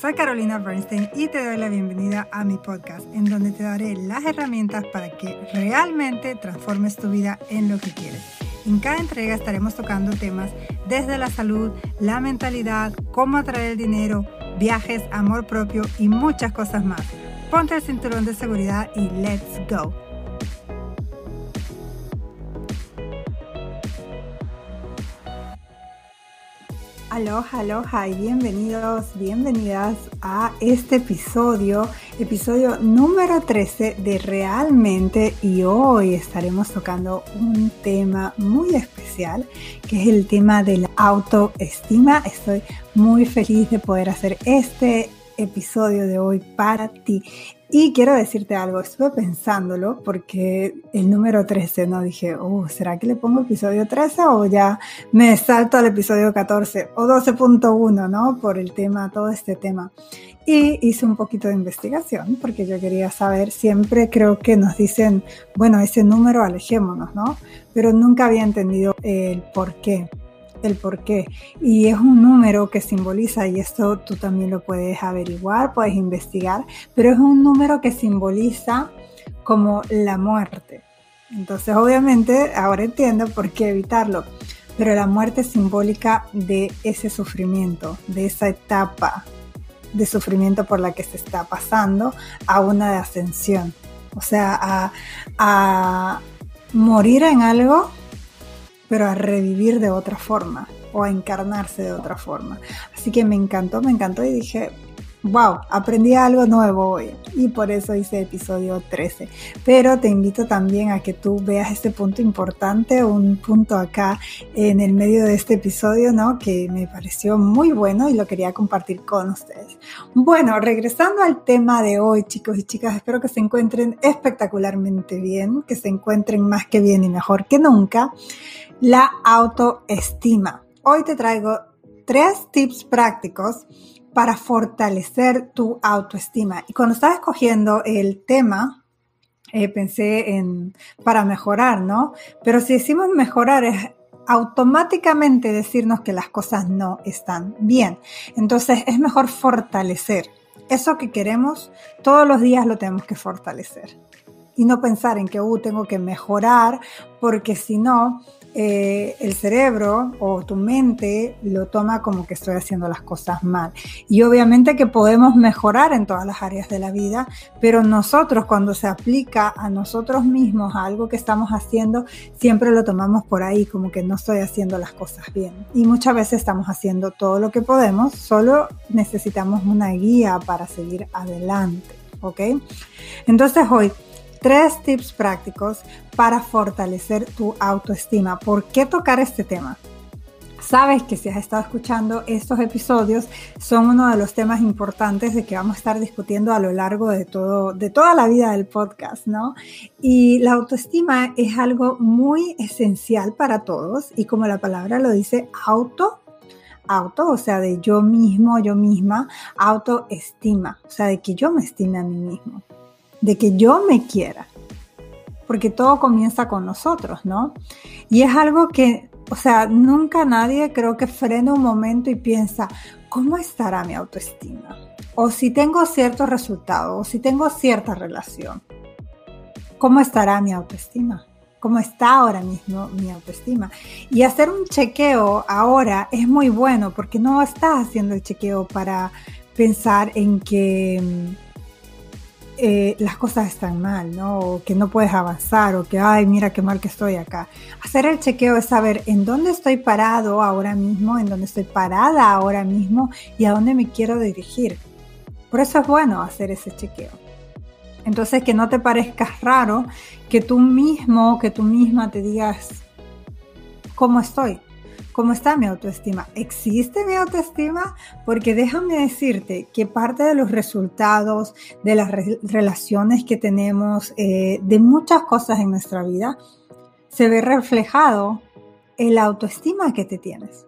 Soy Carolina Bernstein y te doy la bienvenida a mi podcast, en donde te daré las herramientas para que realmente transformes tu vida en lo que quieres. En cada entrega estaremos tocando temas desde la salud, la mentalidad, cómo atraer el dinero, viajes, amor propio y muchas cosas más. Ponte el cinturón de seguridad y let's go. Aloha, aloha y bienvenidos, bienvenidas a este episodio, episodio número 13 de Realmente y hoy estaremos tocando un tema muy especial que es el tema de la autoestima. Estoy muy feliz de poder hacer este episodio de hoy para ti. Y quiero decirte algo, estuve pensándolo porque el número 13, ¿no? Dije, oh, ¿será que le pongo episodio 13 o ya me salto al episodio 14 o 12.1, ¿no? Por el tema, todo este tema. Y hice un poquito de investigación porque yo quería saber, siempre creo que nos dicen, bueno, ese número alejémonos, ¿no? Pero nunca había entendido el por qué el por qué. Y es un número que simboliza, y esto tú también lo puedes averiguar, puedes investigar, pero es un número que simboliza como la muerte. Entonces, obviamente, ahora entiendo por qué evitarlo, pero la muerte es simbólica de ese sufrimiento, de esa etapa de sufrimiento por la que se está pasando a una de ascensión. O sea, a, a morir en algo pero a revivir de otra forma o a encarnarse de otra forma. Así que me encantó, me encantó y dije, wow, aprendí algo nuevo hoy y por eso hice episodio 13. Pero te invito también a que tú veas este punto importante, un punto acá en el medio de este episodio, ¿no? Que me pareció muy bueno y lo quería compartir con ustedes. Bueno, regresando al tema de hoy, chicos y chicas, espero que se encuentren espectacularmente bien, que se encuentren más que bien y mejor que nunca. La autoestima. Hoy te traigo tres tips prácticos para fortalecer tu autoestima. Y cuando estaba escogiendo el tema, eh, pensé en para mejorar, ¿no? Pero si decimos mejorar es automáticamente decirnos que las cosas no están bien. Entonces es mejor fortalecer. Eso que queremos, todos los días lo tenemos que fortalecer. Y no pensar en que, uh, tengo que mejorar, porque si no, eh, el cerebro o tu mente lo toma como que estoy haciendo las cosas mal. Y obviamente que podemos mejorar en todas las áreas de la vida, pero nosotros cuando se aplica a nosotros mismos a algo que estamos haciendo, siempre lo tomamos por ahí como que no estoy haciendo las cosas bien. Y muchas veces estamos haciendo todo lo que podemos, solo necesitamos una guía para seguir adelante. ¿Ok? Entonces hoy tres tips prácticos para fortalecer tu autoestima. ¿Por qué tocar este tema? Sabes que si has estado escuchando estos episodios son uno de los temas importantes de que vamos a estar discutiendo a lo largo de todo de toda la vida del podcast, ¿no? Y la autoestima es algo muy esencial para todos y como la palabra lo dice, auto auto, o sea, de yo mismo, yo misma, autoestima, o sea, de que yo me estime a mí mismo de que yo me quiera. Porque todo comienza con nosotros, ¿no? Y es algo que, o sea, nunca nadie creo que frena un momento y piensa, ¿cómo estará mi autoestima? O si tengo cierto resultado, o si tengo cierta relación, ¿cómo estará mi autoestima? ¿Cómo está ahora mismo mi autoestima? Y hacer un chequeo ahora es muy bueno porque no estás haciendo el chequeo para pensar en que mm, eh, las cosas están mal, ¿no? O que no puedes avanzar, o que, ay, mira qué mal que estoy acá. Hacer el chequeo es saber en dónde estoy parado ahora mismo, en dónde estoy parada ahora mismo y a dónde me quiero dirigir. Por eso es bueno hacer ese chequeo. Entonces, que no te parezca raro que tú mismo, que tú misma te digas, ¿cómo estoy? ¿Cómo está mi autoestima? ¿Existe mi autoestima? Porque déjame decirte que parte de los resultados de las relaciones que tenemos, eh, de muchas cosas en nuestra vida, se ve reflejado en la autoestima que te tienes.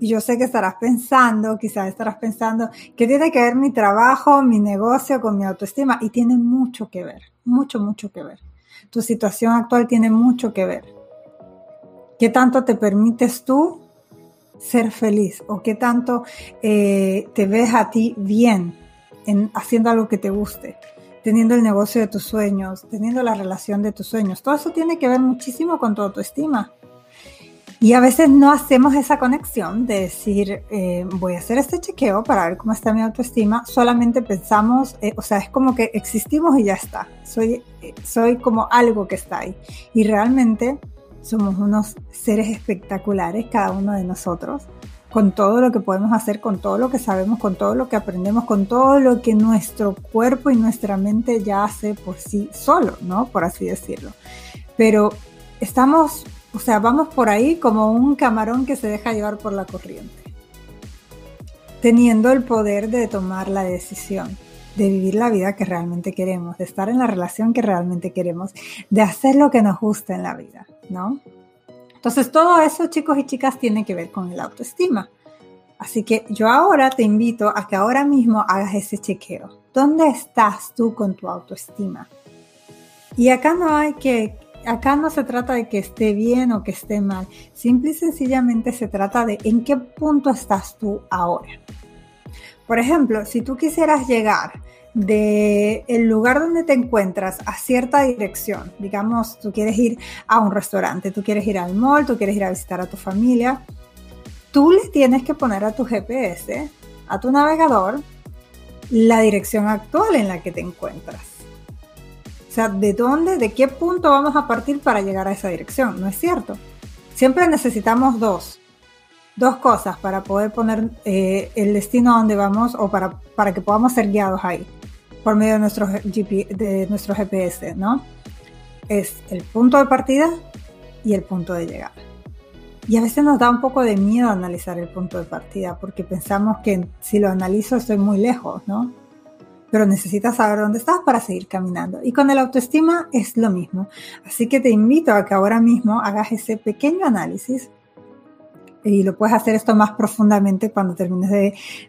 Y yo sé que estarás pensando, quizás estarás pensando, ¿qué tiene que ver mi trabajo, mi negocio con mi autoestima? Y tiene mucho que ver mucho, mucho que ver. Tu situación actual tiene mucho que ver. ¿Qué tanto te permites tú ser feliz o qué tanto eh, te ves a ti bien en haciendo algo que te guste, teniendo el negocio de tus sueños, teniendo la relación de tus sueños? Todo eso tiene que ver muchísimo con tu autoestima. Y a veces no hacemos esa conexión de decir, eh, voy a hacer este chequeo para ver cómo está mi autoestima. Solamente pensamos, eh, o sea, es como que existimos y ya está. Soy, eh, soy como algo que está ahí. Y realmente somos unos seres espectaculares, cada uno de nosotros, con todo lo que podemos hacer, con todo lo que sabemos, con todo lo que aprendemos, con todo lo que nuestro cuerpo y nuestra mente ya hace por sí solo, ¿no? Por así decirlo. Pero estamos o sea, vamos por ahí como un camarón que se deja llevar por la corriente, teniendo el poder de tomar la decisión, de vivir la vida que realmente queremos, de estar en la relación que realmente queremos, de hacer lo que nos gusta en la vida, ¿no? Entonces todo eso, chicos y chicas, tiene que ver con el autoestima. Así que yo ahora te invito a que ahora mismo hagas ese chequeo. ¿Dónde estás tú con tu autoestima? Y acá no hay que acá no se trata de que esté bien o que esté mal, simple y sencillamente se trata de en qué punto estás tú ahora. Por ejemplo, si tú quisieras llegar de el lugar donde te encuentras a cierta dirección, digamos, tú quieres ir a un restaurante, tú quieres ir al mall, tú quieres ir a visitar a tu familia, tú le tienes que poner a tu GPS, a tu navegador, la dirección actual en la que te encuentras sea, ¿de dónde, de qué punto vamos a partir para llegar a esa dirección? ¿No es cierto? Siempre necesitamos dos, dos cosas para poder poner eh, el destino a donde vamos o para, para que podamos ser guiados ahí, por medio de nuestro, de nuestro GPS, ¿no? Es el punto de partida y el punto de llegada. Y a veces nos da un poco de miedo analizar el punto de partida porque pensamos que si lo analizo estoy muy lejos, ¿no? pero necesitas saber dónde estás para seguir caminando. Y con el autoestima es lo mismo. Así que te invito a que ahora mismo hagas ese pequeño análisis y lo puedes hacer esto más profundamente cuando termines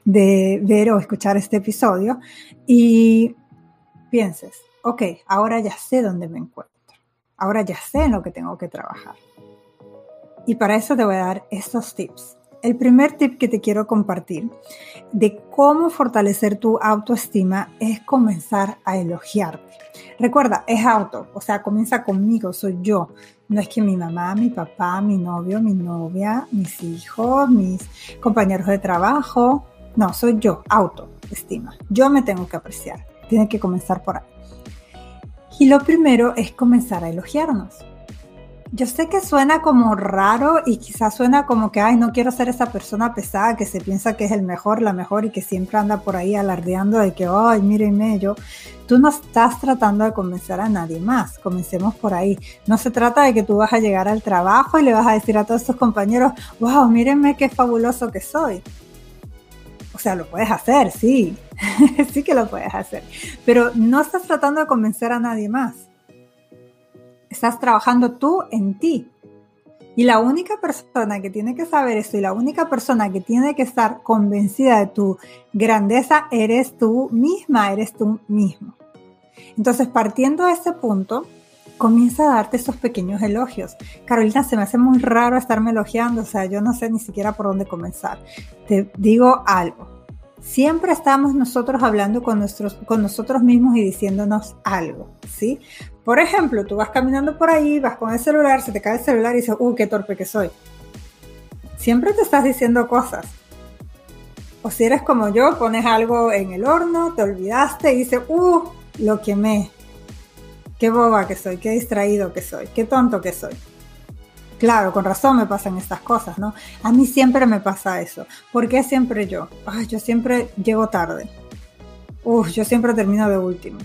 de, ver o escuchar este episodio y pienses, ok, ahora ya sé dónde me encuentro, ahora ya sé en lo que tengo que trabajar. Y para eso te voy a dar estos tips. El primer tip que te quiero compartir de cómo fortalecer tu autoestima es comenzar a elogiarte. Recuerda, es auto, o sea, comienza conmigo, soy yo. No es que mi mamá, mi papá, mi novio, mi novia, mis hijos, mis compañeros de trabajo. No, soy yo, autoestima. Yo me tengo que apreciar. Tiene que comenzar por ahí. Y lo primero es comenzar a elogiarnos. Yo sé que suena como raro y quizás suena como que, ay, no quiero ser esa persona pesada que se piensa que es el mejor, la mejor y que siempre anda por ahí alardeando de que, ay, mírenme, yo, tú no estás tratando de convencer a nadie más, comencemos por ahí. No se trata de que tú vas a llegar al trabajo y le vas a decir a todos tus compañeros, wow, mírenme qué fabuloso que soy. O sea, lo puedes hacer, sí, sí que lo puedes hacer, pero no estás tratando de convencer a nadie más Estás trabajando tú en ti. Y la única persona que tiene que saber esto y la única persona que tiene que estar convencida de tu grandeza eres tú misma, eres tú mismo. Entonces, partiendo de ese punto, comienza a darte esos pequeños elogios. Carolina, se me hace muy raro estarme elogiando, o sea, yo no sé ni siquiera por dónde comenzar. Te digo algo. Siempre estamos nosotros hablando con, con nosotros mismos y diciéndonos algo, ¿sí? Por ejemplo, tú vas caminando por ahí, vas con el celular, se te cae el celular y dices, ¡uh, qué torpe que soy! Siempre te estás diciendo cosas. O si eres como yo, pones algo en el horno, te olvidaste y dices, ¡uh, lo quemé! ¡Qué boba que soy! ¡Qué distraído que soy! ¡Qué tonto que soy! Claro, con razón me pasan estas cosas, ¿no? A mí siempre me pasa eso. ¿Por qué siempre yo? Ay, yo siempre llego tarde. Uf, yo siempre termino de último.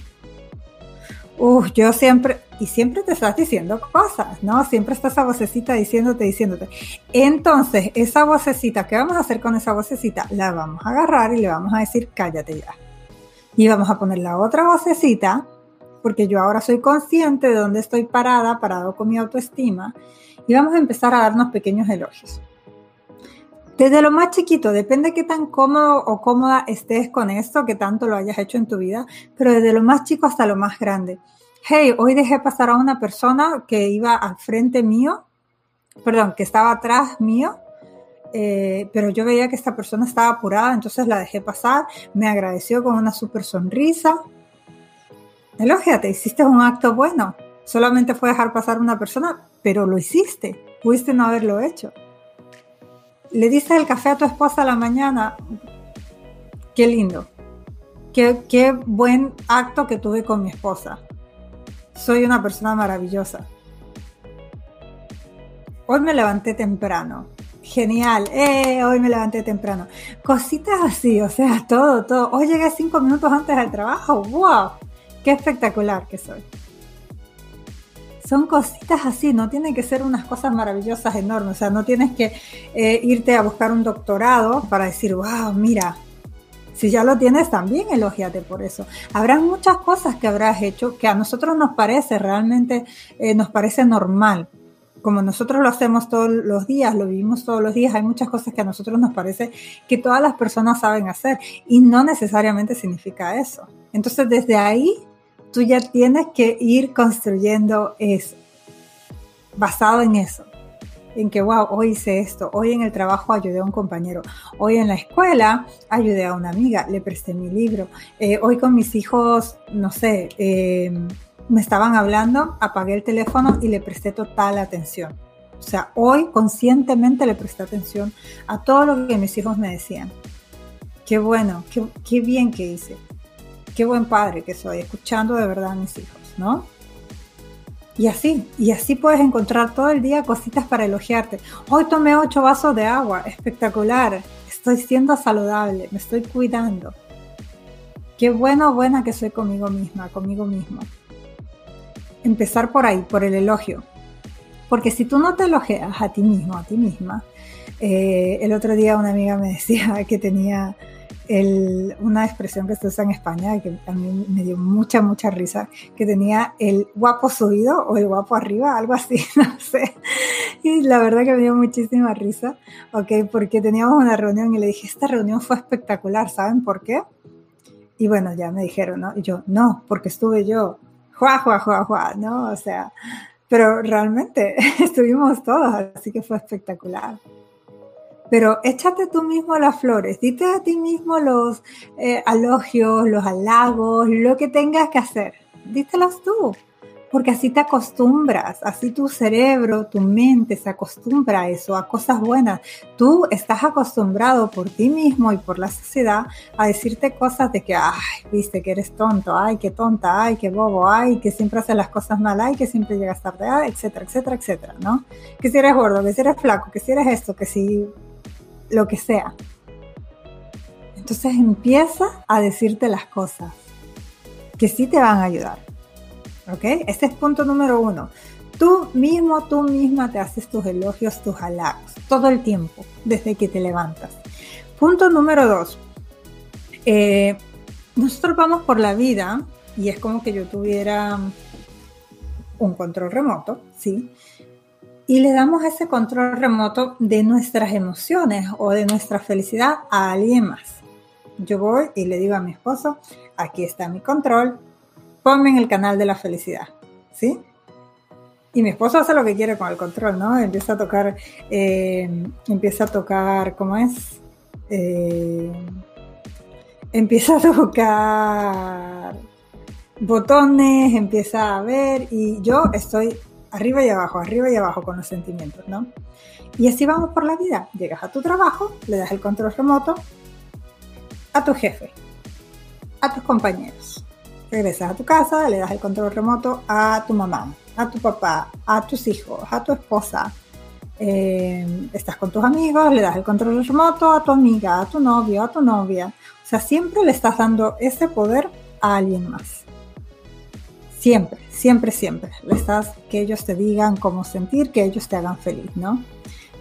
Uf, yo siempre, y siempre te estás diciendo cosas, ¿no? Siempre está esa vocecita diciéndote, diciéndote. Entonces, esa vocecita, ¿qué vamos a hacer con esa vocecita? La vamos a agarrar y le vamos a decir, cállate ya. Y vamos a poner la otra vocecita, porque yo ahora soy consciente de dónde estoy parada, parado con mi autoestima, y vamos a empezar a darnos pequeños elogios. Desde lo más chiquito, depende de qué tan cómodo o cómoda estés con esto, que tanto lo hayas hecho en tu vida, pero desde lo más chico hasta lo más grande. hey, hoy dejé pasar a una persona que iba al frente mío, perdón, que estaba atrás mío, eh, pero yo veía que esta persona estaba apurada, entonces la dejé pasar, me agradeció con una súper sonrisa. Elógiate, hiciste un acto bueno. Solamente fue dejar pasar a una persona, pero lo hiciste. Pudiste no haberlo hecho. Le diste el café a tu esposa a la mañana. Qué lindo. Qué, qué buen acto que tuve con mi esposa. Soy una persona maravillosa. Hoy me levanté temprano. Genial. Eh, hoy me levanté temprano. Cositas así, o sea, todo, todo. Hoy llegué cinco minutos antes del trabajo. ¡Wow! Qué espectacular que soy. Son cositas así, no tienen que ser unas cosas maravillosas, enormes. O sea, no tienes que eh, irte a buscar un doctorado para decir, wow, mira, si ya lo tienes, también elógiate por eso. Habrá muchas cosas que habrás hecho que a nosotros nos parece realmente, eh, nos parece normal. Como nosotros lo hacemos todos los días, lo vivimos todos los días, hay muchas cosas que a nosotros nos parece que todas las personas saben hacer y no necesariamente significa eso. Entonces, desde ahí, tú ya tienes que ir construyendo eso, basado en eso en que, wow, hoy hice esto, hoy en el trabajo ayudé a un compañero, hoy en la escuela ayudé a una amiga, le presté mi libro, eh, hoy con mis hijos, no sé, eh, me estaban hablando, apagué el teléfono y le presté total atención. O sea, hoy conscientemente le presté atención a todo lo que mis hijos me decían. Qué bueno, qué, qué bien que hice. Qué buen padre que soy, escuchando de verdad a mis hijos, ¿no? Y así, y así puedes encontrar todo el día cositas para elogiarte. Hoy tomé ocho vasos de agua, espectacular. Estoy siendo saludable, me estoy cuidando. Qué bueno buena que soy conmigo misma, conmigo mismo. Empezar por ahí, por el elogio. Porque si tú no te elogias a ti mismo, a ti misma, eh, el otro día una amiga me decía que tenía una expresión que se usa en España que a mí me dio mucha, mucha risa, que tenía el guapo subido o el guapo arriba, algo así, no sé. Y la verdad que me dio muchísima risa, ¿ok? Porque teníamos una reunión y le dije, esta reunión fue espectacular, ¿saben por qué? Y bueno, ya me dijeron, ¿no? Y yo, no, porque estuve yo, juá, juá, juá, juá, ¿no? O sea, pero realmente estuvimos todos, así que fue espectacular pero échate tú mismo las flores, dite a ti mismo los eh, los halagos, lo que tengas que hacer, dítelos tú, porque así te acostumbras, así tu cerebro, tu mente se acostumbra a eso, a cosas buenas. Tú estás acostumbrado por ti mismo y por la sociedad a decirte cosas de que, ay, viste que eres tonto, ay, qué tonta, ay, qué bobo, ay, que siempre haces las cosas mal, ay, que siempre llegas tarde, etcétera, etcétera, etcétera, ¿no? Que si eres gordo, que si eres flaco, que si eres esto, que si lo que sea. Entonces empieza a decirte las cosas que sí te van a ayudar. ¿Ok? Este es punto número uno. Tú mismo, tú misma te haces tus elogios, tus halagos, todo el tiempo, desde que te levantas. Punto número dos. Eh, nosotros vamos por la vida y es como que yo tuviera un control remoto, ¿sí? Y le damos ese control remoto de nuestras emociones o de nuestra felicidad a alguien más. Yo voy y le digo a mi esposo, aquí está mi control, ponme en el canal de la felicidad, ¿sí? Y mi esposo hace lo que quiere con el control, ¿no? Empieza a tocar, eh, empieza a tocar, ¿cómo es? Eh, empieza a tocar botones, empieza a ver y yo estoy arriba y abajo, arriba y abajo con los sentimientos, ¿no? Y así vamos por la vida. Llegas a tu trabajo, le das el control remoto a tu jefe, a tus compañeros. Regresas a tu casa, le das el control remoto a tu mamá, a tu papá, a tus hijos, a tu esposa. Eh, estás con tus amigos, le das el control remoto a tu amiga, a tu novio, a tu novia. O sea, siempre le estás dando ese poder a alguien más. Siempre, siempre, siempre. Le estás que ellos te digan cómo sentir, que ellos te hagan feliz, ¿no?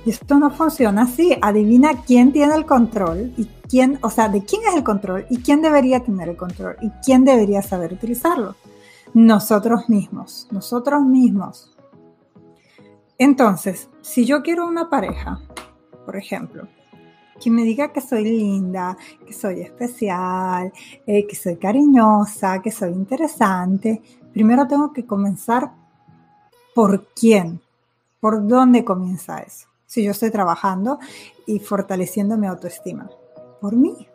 Y esto no funciona así. Adivina quién tiene el control y quién, o sea, de quién es el control y quién debería tener el control y quién debería saber utilizarlo. Nosotros mismos, nosotros mismos. Entonces, si yo quiero una pareja, por ejemplo, que me diga que soy linda, que soy especial, eh, que soy cariñosa, que soy interesante, primero tengo que comenzar por quién, por dónde comienza eso. Si yo estoy trabajando y fortaleciendo mi autoestima, por mí.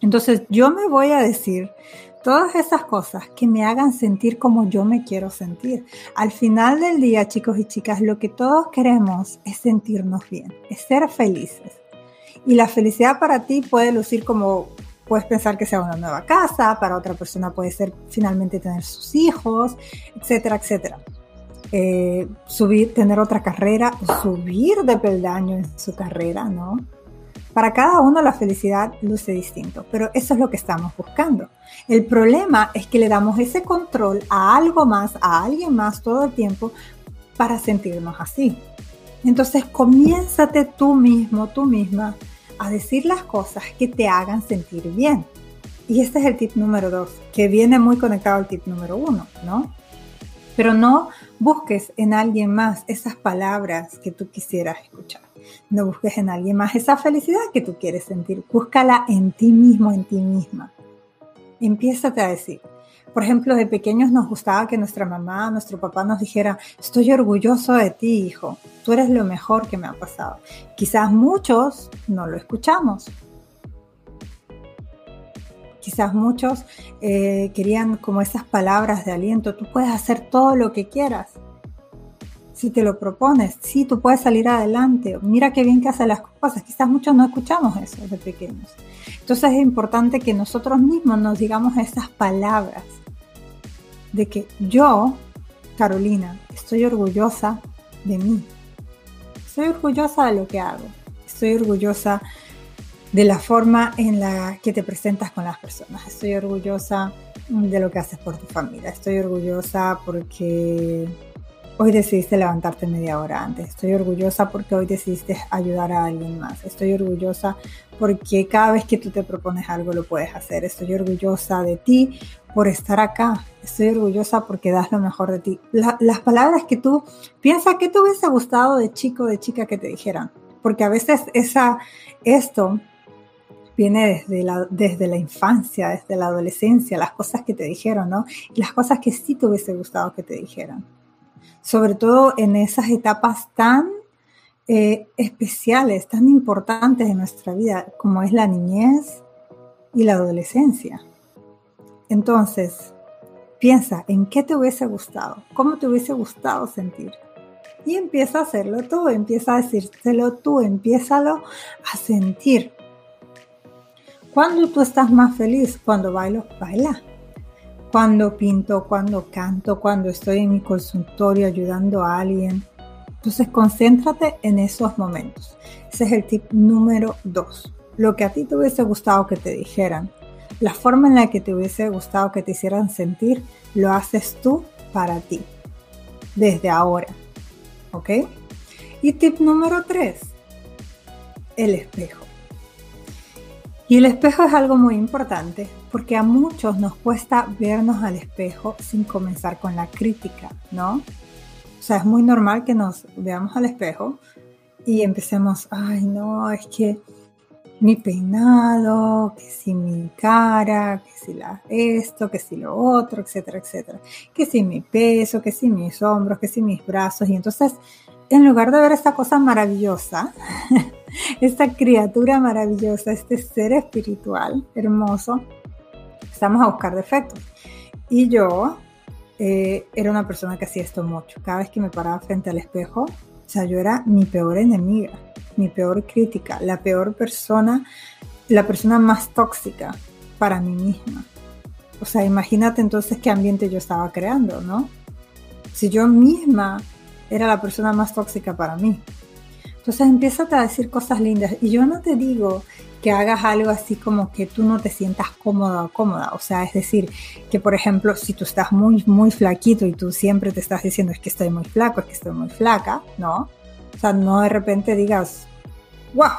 Entonces yo me voy a decir todas esas cosas que me hagan sentir como yo me quiero sentir. Al final del día, chicos y chicas, lo que todos queremos es sentirnos bien, es ser felices. Y la felicidad para ti puede lucir como puedes pensar que sea una nueva casa, para otra persona puede ser finalmente tener sus hijos, etcétera, etcétera. Eh, subir, tener otra carrera, subir de peldaño en su carrera, ¿no? Para cada uno la felicidad luce distinto, pero eso es lo que estamos buscando. El problema es que le damos ese control a algo más, a alguien más todo el tiempo para sentirnos así. Entonces comiénzate tú mismo, tú misma, a decir las cosas que te hagan sentir bien. Y este es el tip número dos, que viene muy conectado al tip número uno, ¿no? Pero no busques en alguien más esas palabras que tú quisieras escuchar. No busques en alguien más esa felicidad que tú quieres sentir. Búscala en ti mismo, en ti misma. Empiézate a decir. Por ejemplo, de pequeños nos gustaba que nuestra mamá, nuestro papá nos dijera, estoy orgulloso de ti, hijo. Tú eres lo mejor que me ha pasado. Quizás muchos no lo escuchamos. Quizás muchos eh, querían como esas palabras de aliento. Tú puedes hacer todo lo que quieras si te lo propones, sí, tú puedes salir adelante, mira qué bien que hace las cosas. Quizás muchos no escuchamos eso de pequeños. Entonces es importante que nosotros mismos nos digamos esas palabras de que yo, Carolina, estoy orgullosa de mí. Estoy orgullosa de lo que hago. Estoy orgullosa de la forma en la que te presentas con las personas. Estoy orgullosa de lo que haces por tu familia. Estoy orgullosa porque Hoy decidiste levantarte media hora antes. Estoy orgullosa porque hoy decidiste ayudar a alguien más. Estoy orgullosa porque cada vez que tú te propones algo lo puedes hacer. Estoy orgullosa de ti por estar acá. Estoy orgullosa porque das lo mejor de ti. las palabras que tú piensas que te hubiese gustado de chico o de chica que te dijeran. Porque a veces esa, esto viene desde la, desde la infancia, desde la adolescencia, las cosas que te dijeron, ¿no? Y las cosas que sí te hubiese gustado que te dijeran sobre todo en esas etapas tan eh, especiales, tan importantes de nuestra vida, como es la niñez y la adolescencia. Entonces, piensa en qué te hubiese gustado, cómo te hubiese gustado sentir. Y empieza a hacerlo tú, empieza a decírselo tú, empiézalo a sentir. Cuando tú estás más feliz, cuando bailo, baila cuando pinto, cuando canto, cuando estoy en mi consultorio ayudando a alguien. Entonces, concéntrate en esos momentos. Ese es el tip número dos. Lo que a ti te hubiese gustado que te dijeran, la forma en la que te hubiese gustado que te hicieran sentir, lo haces tú para ti, desde ahora. ¿Ok? Y tip número tres, el espejo. Y el espejo es algo muy importante porque a muchos nos cuesta vernos al espejo sin comenzar con la crítica, ¿no? Sea, es muy normal que nos veamos al espejo y empecemos, ay, no, es que mi peinado, que si mi cara, que si la esto, que si lo otro, etcétera, etcétera. Que si mi peso, que si mis hombros, que si mis brazos. Y entonces, en lugar de ver esta cosa maravillosa, esta criatura maravillosa, este ser espiritual hermoso, estamos a buscar defectos. Y yo eh, era una persona que hacía esto mucho. Cada vez que me paraba frente al espejo, o sea, yo era mi peor enemiga, mi peor crítica, la peor persona, la persona más tóxica para mí misma. O sea, imagínate entonces qué ambiente yo estaba creando, ¿no? Si yo misma era la persona más tóxica para mí. Entonces empieza a decir cosas lindas. Y yo no te digo que hagas algo así como que tú no te sientas cómoda o cómoda. O sea, es decir, que por ejemplo, si tú estás muy, muy flaquito y tú siempre te estás diciendo es que estoy muy flaco, es que estoy muy flaca, ¿no? O sea, no de repente digas, wow,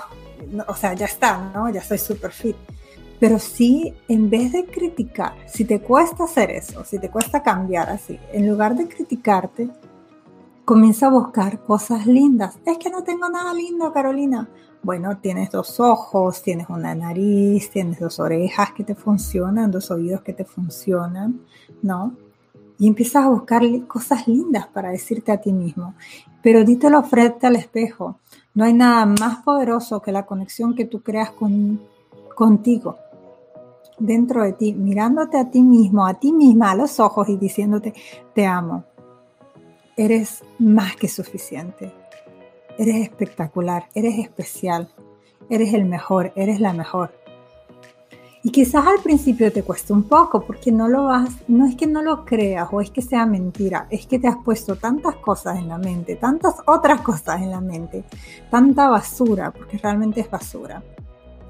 o sea, ya está, ¿no? Ya soy súper fit. Pero sí, en vez de criticar, si te cuesta hacer eso, si te cuesta cambiar así, en lugar de criticarte, comienza a buscar cosas lindas. Es que no tengo nada lindo, Carolina. Bueno, tienes dos ojos, tienes una nariz, tienes dos orejas que te funcionan, dos oídos que te funcionan, ¿no? y empiezas a buscar cosas lindas para decirte a ti mismo. Pero dítelo frente al espejo. No hay nada más poderoso que la conexión que tú creas con, contigo, dentro de ti, mirándote a ti mismo, a ti misma, a los ojos y diciéndote, te amo. Eres más que suficiente. Eres espectacular, eres especial, eres el mejor, eres la mejor. Y quizás al principio te cueste un poco porque no lo vas, no es que no lo creas o es que sea mentira, es que te has puesto tantas cosas en la mente, tantas otras cosas en la mente, tanta basura, porque realmente es basura.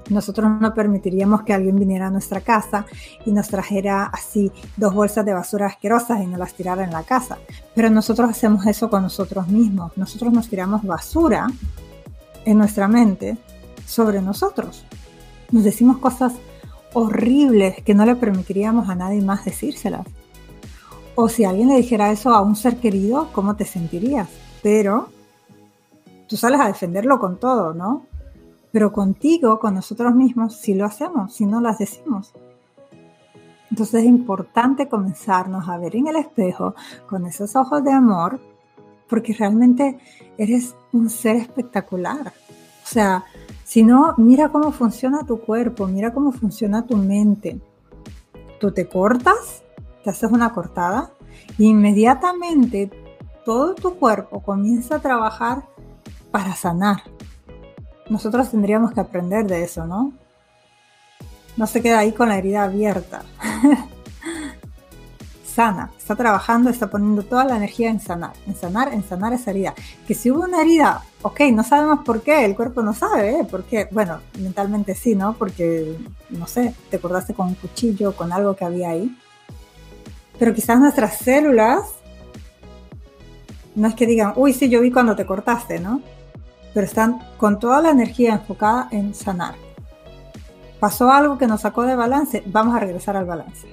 Nosotros no permitiríamos que alguien viniera a nuestra casa y nos trajera así dos bolsas de basura asquerosas y nos las tirara en la casa. Pero nosotros hacemos eso con nosotros mismos. Nosotros nos tiramos basura en nuestra mente sobre nosotros. Nos decimos cosas horribles que no le permitiríamos a nadie más decírselas. O si alguien le dijera eso a un ser querido, ¿cómo te sentirías? Pero tú sales a defenderlo con todo, ¿no? Pero contigo, con nosotros mismos, si lo hacemos, si no las decimos. Entonces es importante comenzarnos a ver en el espejo con esos ojos de amor, porque realmente eres un ser espectacular. O sea, si no, mira cómo funciona tu cuerpo, mira cómo funciona tu mente. Tú te cortas, te haces una cortada, e inmediatamente todo tu cuerpo comienza a trabajar para sanar. Nosotros tendríamos que aprender de eso, ¿no? No se queda ahí con la herida abierta. sana, está trabajando, está poniendo toda la energía en sanar, en sanar, en sanar esa herida. Que si hubo una herida, ok, no sabemos por qué, el cuerpo no sabe, ¿eh? ¿por qué? Bueno, mentalmente sí, ¿no? Porque, no sé, te acordaste con un cuchillo, con algo que había ahí. Pero quizás nuestras células, no es que digan, uy, sí, yo vi cuando te cortaste, ¿no? Pero están con toda la energía enfocada en sanar. Pasó algo que nos sacó de balance, vamos a regresar al balance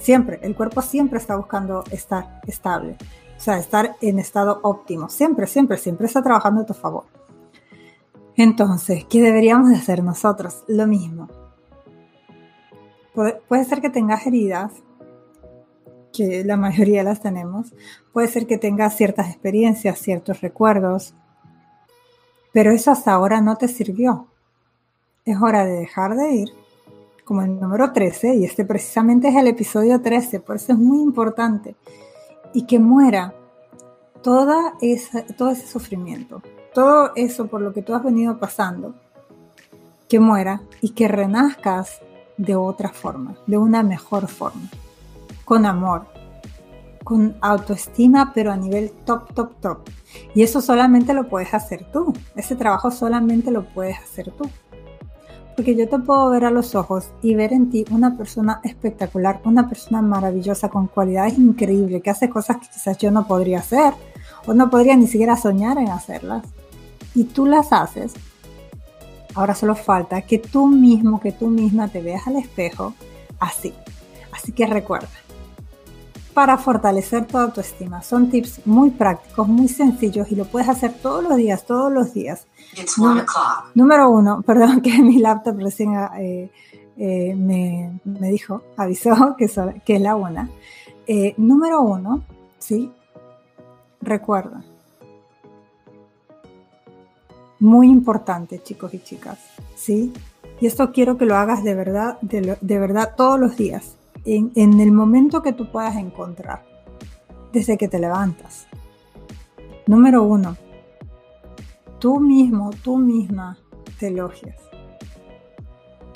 Siempre, el cuerpo siempre está buscando estar estable, o sea, estar en estado óptimo. Siempre, siempre, siempre está trabajando a tu favor. Entonces, ¿qué deberíamos de hacer nosotros? Lo mismo. Puede, ser que tengas heridas, que la mayoría las tenemos. Puede ser que tengas ciertas experiencias, ciertos recuerdos, pero eso hasta ahora no te sirvió. Es hora de dejar de ir como el número 13, y este precisamente es el episodio 13, por eso es muy importante, y que muera toda esa, todo ese sufrimiento, todo eso por lo que tú has venido pasando, que muera y que renazcas de otra forma, de una mejor forma, con amor, con autoestima, pero a nivel top, top, top. Y eso solamente lo puedes hacer tú, ese trabajo solamente lo puedes hacer tú porque yo te puedo ver a los ojos y ver en ti una persona espectacular, una persona maravillosa, con cualidades increíbles, que hace cosas que quizás yo no podría hacer o no podría ni siquiera soñar en hacerlas. Y tú las haces. Ahora solo falta que tú mismo, que tú misma te veas al espejo así. Así que recuerda, para fortalecer tu autoestima. Son tips muy prácticos, muy sencillos y lo puedes hacer todos los días, todos los días. Número, uno, perdón que mi laptop recién eh, eh, me, dijo, avisó que, que es la una. Eh, número uno, ¿sí? Recuerda. Muy importante, chicos y chicas, ¿sí? Y esto quiero que lo hagas de verdad, de verdad todos los días en, el momento que tú puedas encontrar, desde que te levantas. Número uno, tú mismo, tú misma te elogias.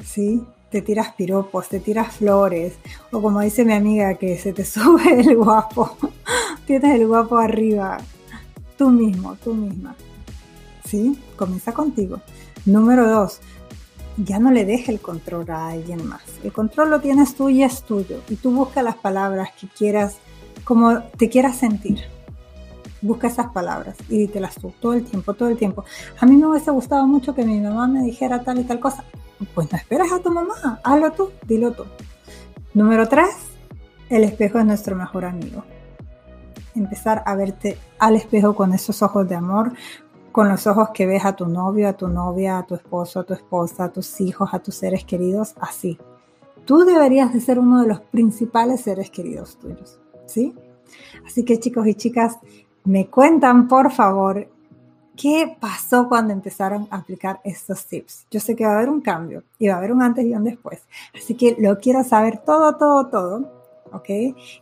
¿Sí? Te tiras piropos, te tiras flores, o como dice mi amiga, que se te sube el guapo, tienes el guapo arriba. Tú mismo, tú misma. ¿Sí? Comienza contigo. Número dos, ya no le deje el control a alguien más. El control lo tienes tú y es tuyo. Y tú busca las palabras que quieras, como te quieras sentir. Busca esas palabras y dítelas tú todo el tiempo, todo el tiempo. A mí me hubiese gustado mucho que mi mamá me dijera tal y tal cosa. Pues no esperas a tu mamá, hazlo tú, dilo tú. Número tres, el espejo es nuestro mejor amigo. Empezar a verte al espejo con esos ojos de amor, con los ojos que ves a tu novio, a tu novia, a tu esposo, a tu esposa, a tus hijos, a tus seres queridos, así. Tú deberías de ser uno de los principales seres queridos tuyos, ¿sí? Así que chicos y chicas, me cuentan por favor qué pasó cuando empezaron a aplicar estos tips. Yo sé que va a haber un cambio y va a haber un antes y un después. Así que lo quiero saber todo, todo, todo. ¿Ok?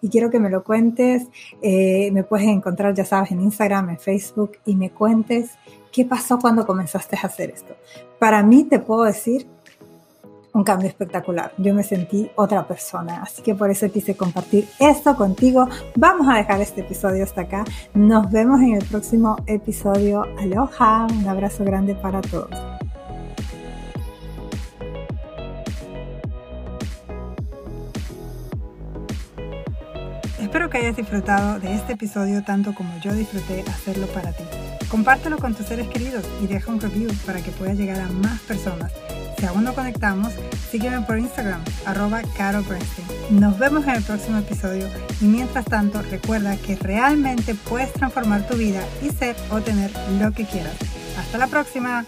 Y quiero que me lo cuentes. Eh, me puedes encontrar, ya sabes, en Instagram, en Facebook y me cuentes qué pasó cuando comenzaste a hacer esto. Para mí te puedo decir un cambio espectacular. Yo me sentí otra persona, así que por eso quise compartir esto contigo. Vamos a dejar este episodio hasta acá. Nos vemos en el próximo episodio. Aloha, un abrazo grande para todos. Espero que hayas disfrutado de este episodio tanto como yo disfruté hacerlo para ti. Compártelo con tus seres queridos y deja un review para que pueda llegar a más personas. Si aún no conectamos, sígueme por Instagram, arroba Nos vemos en el próximo episodio y mientras tanto recuerda que realmente puedes transformar tu vida y ser o tener lo que quieras. Hasta la próxima.